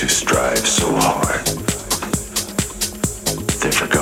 who strive so hard. They forgot.